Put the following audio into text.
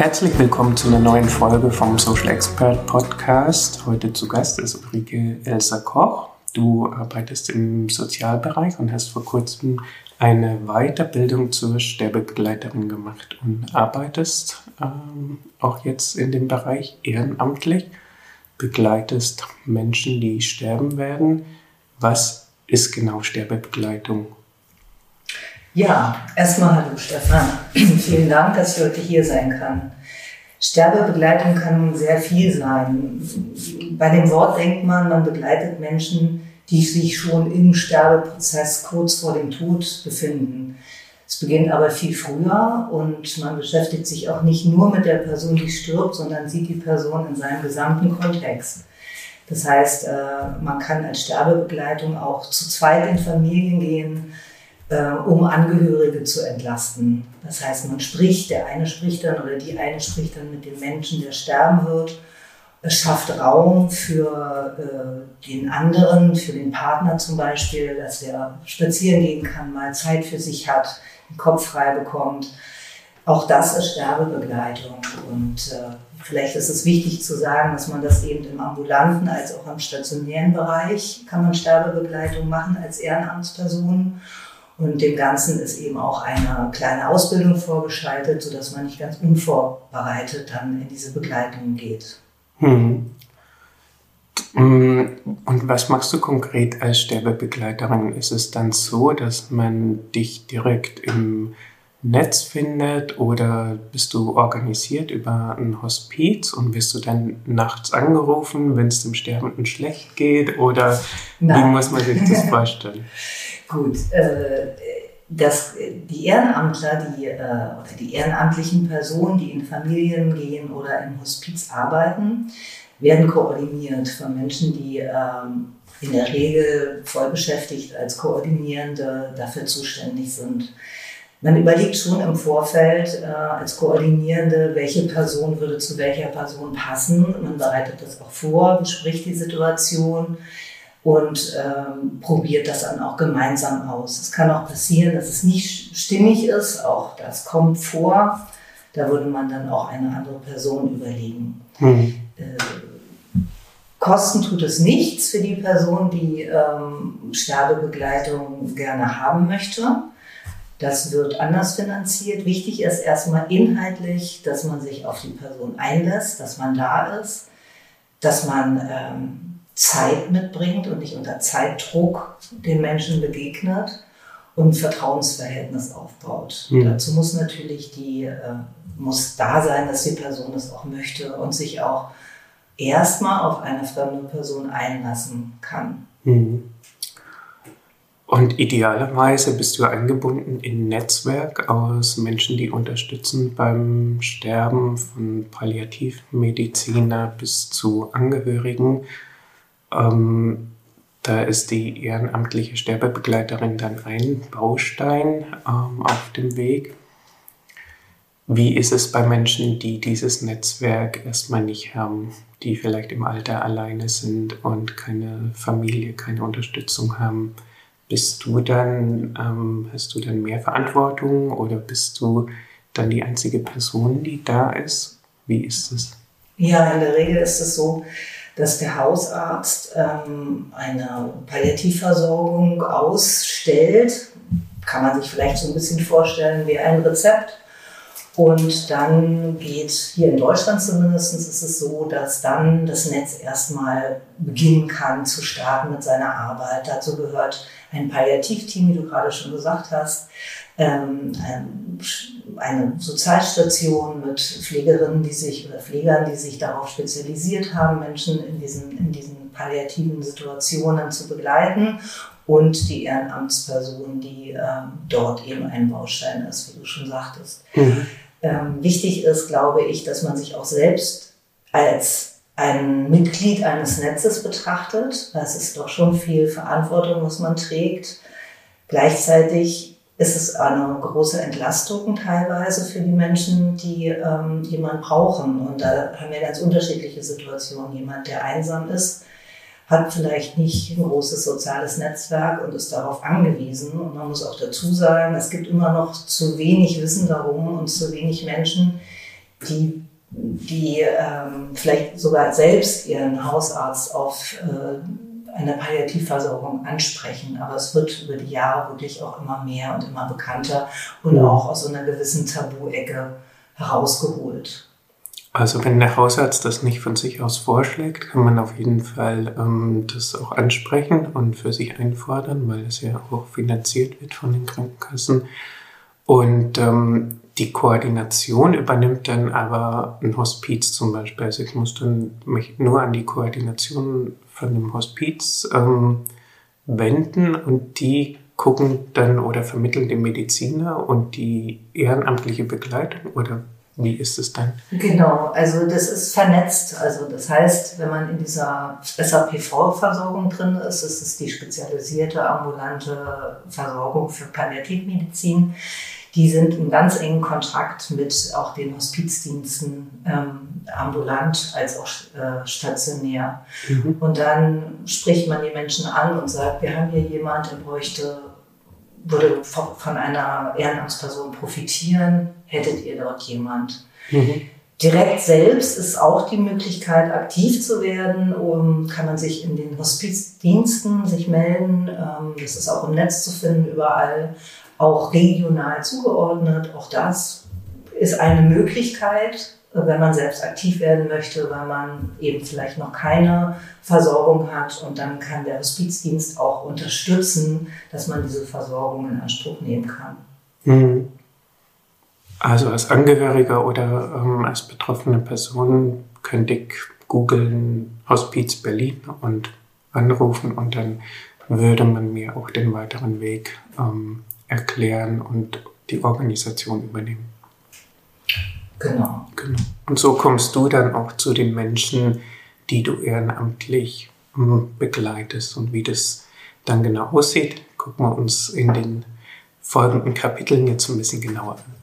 Herzlich willkommen zu einer neuen Folge vom Social Expert Podcast. Heute zu Gast ist Ulrike Elsa Koch. Du arbeitest im Sozialbereich und hast vor kurzem eine Weiterbildung zur Sterbebegleiterin gemacht und arbeitest ähm, auch jetzt in dem Bereich ehrenamtlich, begleitest Menschen, die sterben werden. Was ist genau Sterbebegleitung? Ja, erstmal hallo Stefan. Vielen Dank, dass ich heute hier sein kann. Sterbebegleitung kann sehr viel sein. Bei dem Wort denkt man, man begleitet Menschen, die sich schon im Sterbeprozess kurz vor dem Tod befinden. Es beginnt aber viel früher und man beschäftigt sich auch nicht nur mit der Person, die stirbt, sondern sieht die Person in seinem gesamten Kontext. Das heißt, äh, man kann als Sterbebegleitung auch zu zweit in Familien gehen, äh, um Angehörige zu entlasten. Das heißt, man spricht, der eine spricht dann oder die eine spricht dann mit dem Menschen, der sterben wird. Es schafft Raum für äh, den anderen, für den Partner zum Beispiel, dass er spazieren gehen kann, mal Zeit für sich hat, den Kopf frei bekommt. Auch das ist Sterbebegleitung. Und äh, vielleicht ist es wichtig zu sagen, dass man das eben im ambulanten als auch im stationären Bereich kann man Sterbebegleitung machen als Ehrenamtsperson. Und dem Ganzen ist eben auch eine kleine Ausbildung vorgeschaltet, sodass man nicht ganz unvorbereitet dann in diese Begleitung geht. Hm. Und was machst du konkret als Sterbebegleiterin? Ist es dann so, dass man dich direkt im Netz findet oder bist du organisiert über ein Hospiz und wirst du dann nachts angerufen, wenn es dem Sterbenden schlecht geht oder Nein. wie muss man sich das vorstellen? Gut, äh, das, die Ehrenamtler, die, äh, oder die ehrenamtlichen Personen, die in Familien gehen oder im Hospiz arbeiten, werden koordiniert von Menschen, die ähm, in der Regel voll beschäftigt als Koordinierende dafür zuständig sind. Man überlegt schon im Vorfeld äh, als Koordinierende, welche Person würde zu welcher Person passen. Man bereitet das auch vor, bespricht die Situation und ähm, probiert das dann auch gemeinsam aus. Es kann auch passieren, dass es nicht stimmig ist, auch das kommt vor. Da würde man dann auch eine andere Person überlegen. Mhm. Äh, Kosten tut es nichts für die Person, die ähm, Sterbebegleitung gerne haben möchte. Das wird anders finanziert. Wichtig ist erstmal inhaltlich, dass man sich auf die Person einlässt, dass man da ist, dass man ähm, Zeit mitbringt und nicht unter Zeitdruck den Menschen begegnet und ein Vertrauensverhältnis aufbaut. Mhm. Dazu muss natürlich die, äh, muss da sein, dass die Person das auch möchte und sich auch erstmal auf eine fremde Person einlassen kann. Mhm. Und idealerweise bist du eingebunden in ein Netzwerk aus Menschen, die unterstützen beim Sterben von Palliativmediziner bis zu Angehörigen. Ähm, da ist die ehrenamtliche Sterbebegleiterin dann ein Baustein ähm, auf dem Weg. Wie ist es bei Menschen, die dieses Netzwerk erstmal nicht haben, die vielleicht im Alter alleine sind und keine Familie, keine Unterstützung haben? Bist du dann, ähm, hast du dann mehr Verantwortung oder bist du dann die einzige Person, die da ist? Wie ist es? Ja, in der Regel ist es so, dass der Hausarzt ähm, eine Palliativversorgung ausstellt. Kann man sich vielleicht so ein bisschen vorstellen wie ein Rezept. Und dann geht hier in Deutschland zumindest ist es so, dass dann das Netz erstmal beginnen kann zu starten mit seiner Arbeit. Dazu gehört ein Palliativteam, wie du gerade schon gesagt hast, ähm, eine Sozialstation mit Pflegerinnen, die sich oder Pflegern, die sich darauf spezialisiert haben, Menschen in diesen, in diesen palliativen Situationen zu begleiten und die Ehrenamtsperson, die ähm, dort eben ein Baustein ist, wie du schon sagtest. Mhm. Ähm, wichtig ist, glaube ich, dass man sich auch selbst als ein Mitglied eines Netzes betrachtet. Das ist doch schon viel Verantwortung, was man trägt. Gleichzeitig ist es eine große Entlastung teilweise für die Menschen, die ähm, jemanden brauchen. Und da haben wir ganz unterschiedliche Situationen. Jemand, der einsam ist, hat vielleicht nicht ein großes soziales Netzwerk und ist darauf angewiesen. Und man muss auch dazu sagen, es gibt immer noch zu wenig Wissen darum und zu wenig Menschen, die, die ähm, vielleicht sogar selbst ihren Hausarzt auf äh, eine Palliativversorgung ansprechen. Aber es wird über die Jahre wirklich auch immer mehr und immer bekannter und auch aus so einer gewissen Tabu-Ecke herausgeholt. Also wenn der Hausarzt das nicht von sich aus vorschlägt, kann man auf jeden Fall ähm, das auch ansprechen und für sich einfordern, weil es ja auch finanziert wird von den Krankenkassen. Und ähm, die Koordination übernimmt dann aber ein Hospiz zum Beispiel. Also ich muss dann mich nur an die Koordination von dem Hospiz ähm, wenden und die gucken dann oder vermitteln den Mediziner und die ehrenamtliche Begleitung oder wie ist es dann? Genau, also das ist vernetzt. Also das heißt, wenn man in dieser SAPV-Versorgung drin ist, ist es die spezialisierte ambulante Versorgung für Palliativmedizin. Die sind in ganz engen Kontakt mit auch den Hospizdiensten, ähm, ambulant als auch äh, stationär. Mhm. Und dann spricht man die Menschen an und sagt, wir haben hier jemanden, der bräuchte würde von einer Ehrenamtsperson profitieren, hättet ihr dort jemand. Mhm. Direkt selbst ist auch die Möglichkeit, aktiv zu werden. Um, kann man sich in den Hospizdiensten sich melden. Ähm, das ist auch im Netz zu finden, überall. Auch regional zugeordnet. Auch das ist eine Möglichkeit wenn man selbst aktiv werden möchte, weil man eben vielleicht noch keine Versorgung hat. Und dann kann der Hospizdienst auch unterstützen, dass man diese Versorgung in Anspruch nehmen kann. Mhm. Also als Angehöriger oder ähm, als betroffene Person könnte ich googeln Hospiz Berlin und anrufen und dann würde man mir auch den weiteren Weg ähm, erklären und die Organisation übernehmen. Genau. genau. Und so kommst du dann auch zu den Menschen, die du ehrenamtlich hm, begleitest. Und wie das dann genau aussieht, gucken wir uns in den folgenden Kapiteln jetzt ein bisschen genauer an.